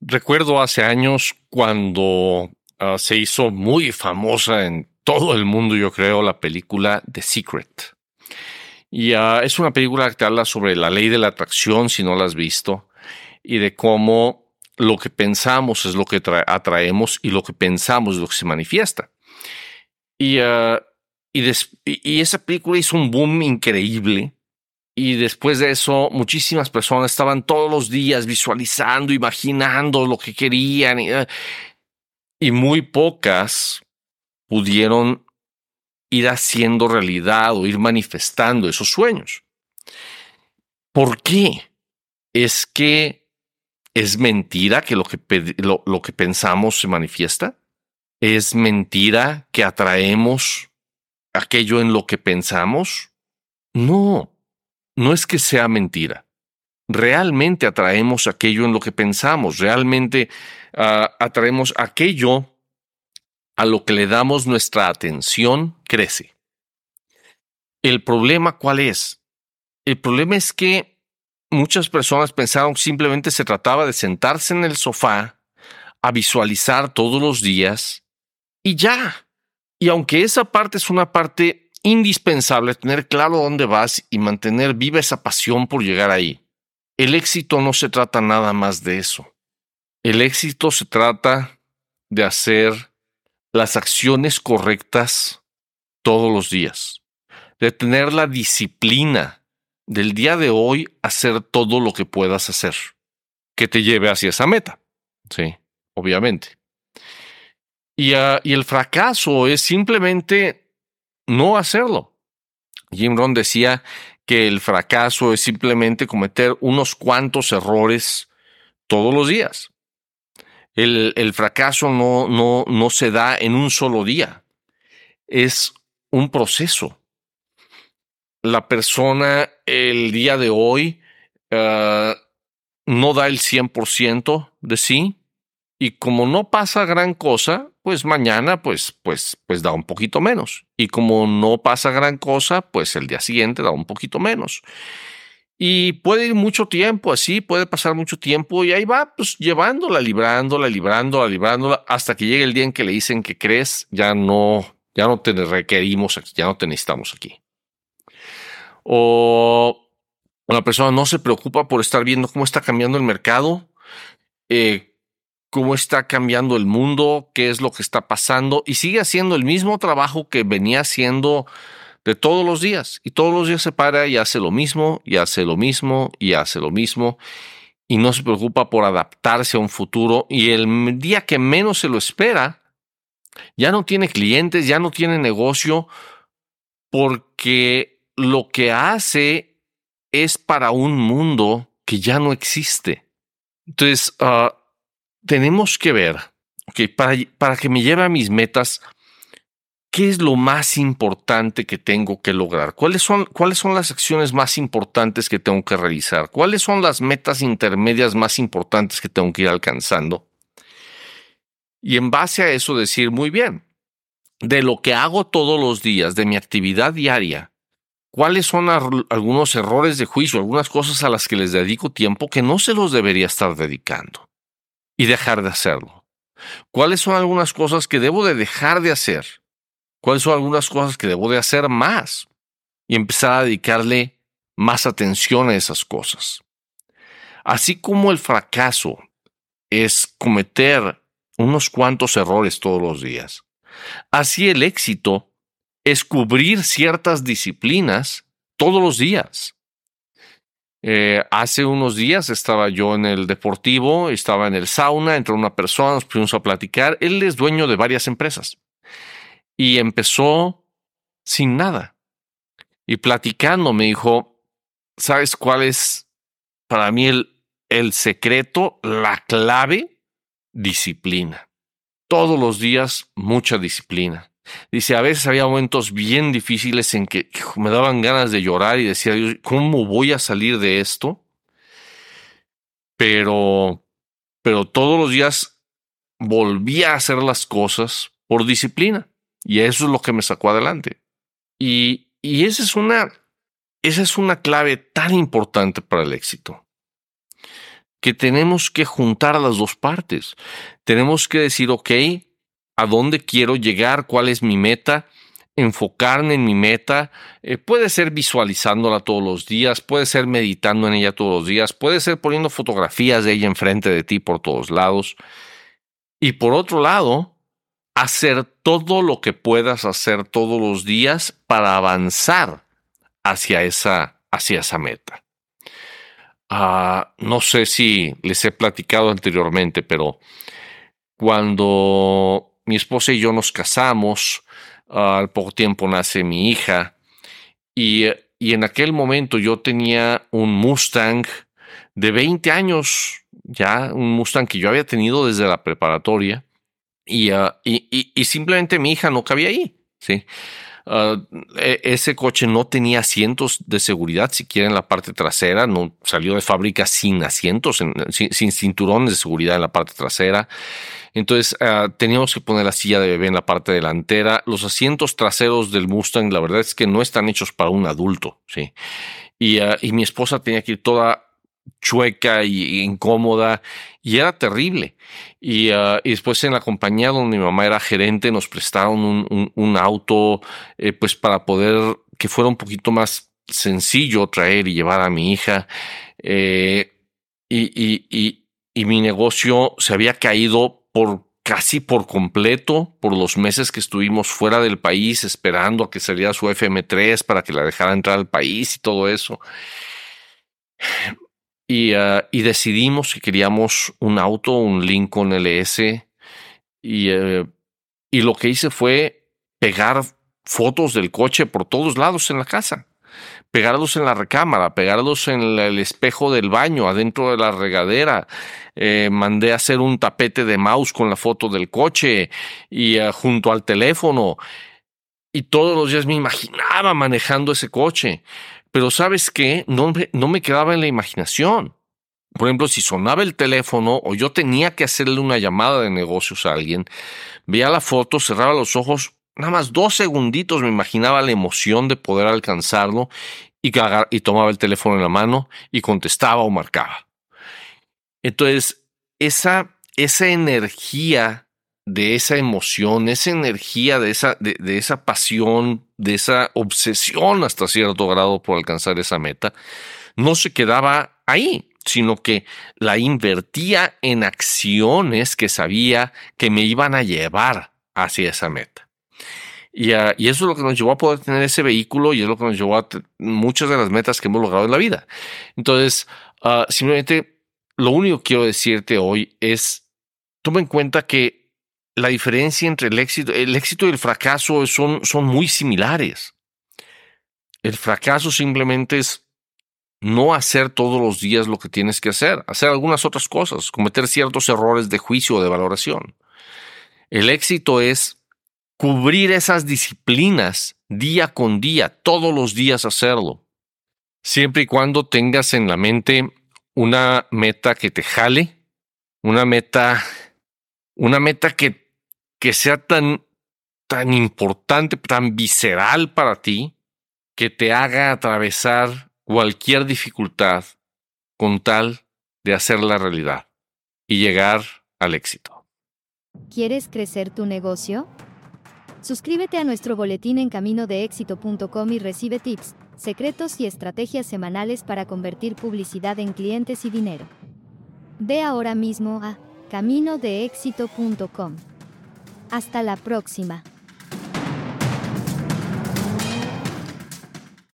Recuerdo hace años cuando uh, se hizo muy famosa en todo el mundo, yo creo, la película The Secret. Y uh, es una película que habla sobre la ley de la atracción, si no la has visto, y de cómo lo que pensamos es lo que atraemos y lo que pensamos es lo que se manifiesta. Y, uh, y, esa película hizo un boom increíble. Y después de eso, muchísimas personas estaban todos los días visualizando, imaginando lo que querían. Y, uh, y muy pocas pudieron ir haciendo realidad o ir manifestando esos sueños. ¿Por qué? Es que es mentira que lo que, lo que pensamos se manifiesta. Es mentira que atraemos aquello en lo que pensamos. No, no es que sea mentira. Realmente atraemos aquello en lo que pensamos. Realmente uh, atraemos aquello a lo que le damos nuestra atención crece. El problema cuál es? El problema es que muchas personas pensaron que simplemente se trataba de sentarse en el sofá a visualizar todos los días y ya. Y aunque esa parte es una parte indispensable, tener claro dónde vas y mantener viva esa pasión por llegar ahí, el éxito no se trata nada más de eso. El éxito se trata de hacer las acciones correctas todos los días, de tener la disciplina del día de hoy, hacer todo lo que puedas hacer que te lleve hacia esa meta. Sí, obviamente. Y, uh, y el fracaso es simplemente no hacerlo. Jim Rohn decía que el fracaso es simplemente cometer unos cuantos errores todos los días. El, el fracaso no, no, no se da en un solo día. Es un proceso. La persona el día de hoy uh, no da el 100% de sí y como no pasa gran cosa, pues mañana pues pues pues da un poquito menos y como no pasa gran cosa, pues el día siguiente da un poquito menos. Y puede ir mucho tiempo así, puede pasar mucho tiempo y ahí va, pues llevándola, librándola, librándola, librándola, hasta que llegue el día en que le dicen que crees, ya no, ya no te requerimos ya no te necesitamos aquí. O una persona no se preocupa por estar viendo cómo está cambiando el mercado, eh, cómo está cambiando el mundo, qué es lo que está pasando y sigue haciendo el mismo trabajo que venía haciendo de todos los días. Y todos los días se para y hace lo mismo, y hace lo mismo, y hace lo mismo. Y no se preocupa por adaptarse a un futuro. Y el día que menos se lo espera, ya no tiene clientes, ya no tiene negocio, porque lo que hace es para un mundo que ya no existe. Entonces, uh, tenemos que ver, para, para que me lleve a mis metas, ¿qué es lo más importante que tengo que lograr? ¿Cuáles son, ¿Cuáles son las acciones más importantes que tengo que realizar? ¿Cuáles son las metas intermedias más importantes que tengo que ir alcanzando? Y en base a eso decir, muy bien, de lo que hago todos los días, de mi actividad diaria, ¿cuáles son algunos errores de juicio, algunas cosas a las que les dedico tiempo que no se los debería estar dedicando? Y dejar de hacerlo. ¿Cuáles son algunas cosas que debo de dejar de hacer? cuáles son algunas cosas que debo de hacer más y empezar a dedicarle más atención a esas cosas. Así como el fracaso es cometer unos cuantos errores todos los días, así el éxito es cubrir ciertas disciplinas todos los días. Eh, hace unos días estaba yo en el deportivo, estaba en el sauna, entró una persona, nos pusimos a platicar. Él es dueño de varias empresas y empezó sin nada. Y platicando me dijo, ¿sabes cuál es para mí el, el secreto, la clave? Disciplina. Todos los días mucha disciplina. Dice, a veces había momentos bien difíciles en que me daban ganas de llorar y decía, ¿cómo voy a salir de esto? Pero, pero todos los días volvía a hacer las cosas por disciplina. Y eso es lo que me sacó adelante. Y, y esa es una, esa es una clave tan importante para el éxito. que tenemos que juntar las dos partes. Tenemos que decir, ok, ¿a dónde quiero llegar? ¿Cuál es mi meta? enfocarme en mi meta, eh, puede ser visualizándola todos los días, puede ser meditando en ella todos los días, puede ser poniendo fotografías de ella enfrente de ti por todos lados. Y por otro lado, hacer todo lo que puedas hacer todos los días para avanzar hacia esa, hacia esa meta. Ah, no sé si les he platicado anteriormente, pero cuando mi esposa y yo nos casamos, al poco tiempo nace mi hija y, y, en aquel momento yo tenía un Mustang de 20 años, ya un Mustang que yo había tenido desde la preparatoria y, ah, y, y, y simplemente mi hija no cabía ahí, ¿sí? Uh, ese coche no tenía asientos de seguridad siquiera en la parte trasera, no salió de fábrica sin asientos, sin, cinturones de seguridad en la parte trasera. Entonces uh, teníamos que poner la silla de bebé en la parte delantera. Los asientos traseros del Mustang, la verdad es que no están hechos para un adulto, sí. Y, uh, y mi esposa tenía que ir toda chueca y, incómoda y era terrible. Y, uh, y, después en la compañía donde mi mamá era gerente nos prestaron un, auto eh, pues para poder que fuera un poquito más sencillo traer y llevar a mi hija. Eh, y, y mi negocio se había caído por casi por completo por los meses que estuvimos fuera del país esperando a que saliera su FM3 para que la dejara entrar al país y todo eso. Y, uh, y, decidimos que queríamos un auto, un Lincoln LS. Y, uh, y lo que hice fue pegar fotos del coche por todos lados en la casa. Pegarlos en la recámara, pegarlos en el espejo del baño, adentro de la regadera. Eh, mandé a hacer un tapete de mouse con la foto del coche y uh, junto al teléfono. Y todos los días me imaginaba manejando ese coche. Pero sabes qué, no, no me quedaba en la imaginación. Por ejemplo, si sonaba el teléfono o yo tenía que hacerle una llamada de negocios a alguien, veía la foto, cerraba los ojos, nada más dos segunditos me imaginaba la emoción de poder alcanzarlo y, tomaba el teléfono en la mano y contestaba o marcaba. Entonces, esa, esa energía de esa emoción, esa energía, de esa, de, de, esa pasión, de esa obsesión hasta cierto grado por alcanzar esa meta, no se quedaba ahí, sino que la invertía en acciones que sabía que me iban a llevar hacia esa meta. Y, uh, y, eso es lo que nos llevó a poder tener ese vehículo y es lo que nos llevó a muchas de las metas que hemos logrado en la vida. Entonces, uh, simplemente lo único que quiero decirte hoy es, toma en cuenta que la diferencia entre el éxito, el éxito y el fracaso son, son muy similares. El fracaso simplemente es no hacer todos los días lo que tienes que hacer, hacer algunas otras cosas, cometer ciertos errores de juicio o de valoración. El éxito es cubrir esas disciplinas día con día, todos los días hacerlo, siempre y cuando tengas en la mente una meta que te jale, una meta, una meta que que sea tan, tan importante, tan visceral para ti, que te haga atravesar cualquier dificultad con tal de hacer la realidad y llegar al éxito. ¿Quieres crecer tu negocio? Suscríbete a nuestro boletín en caminodeéxito.com y recibe tips, secretos y estrategias semanales para convertir publicidad en clientes y dinero. Ve ahora mismo a caminodeéxito.com. Hasta la próxima.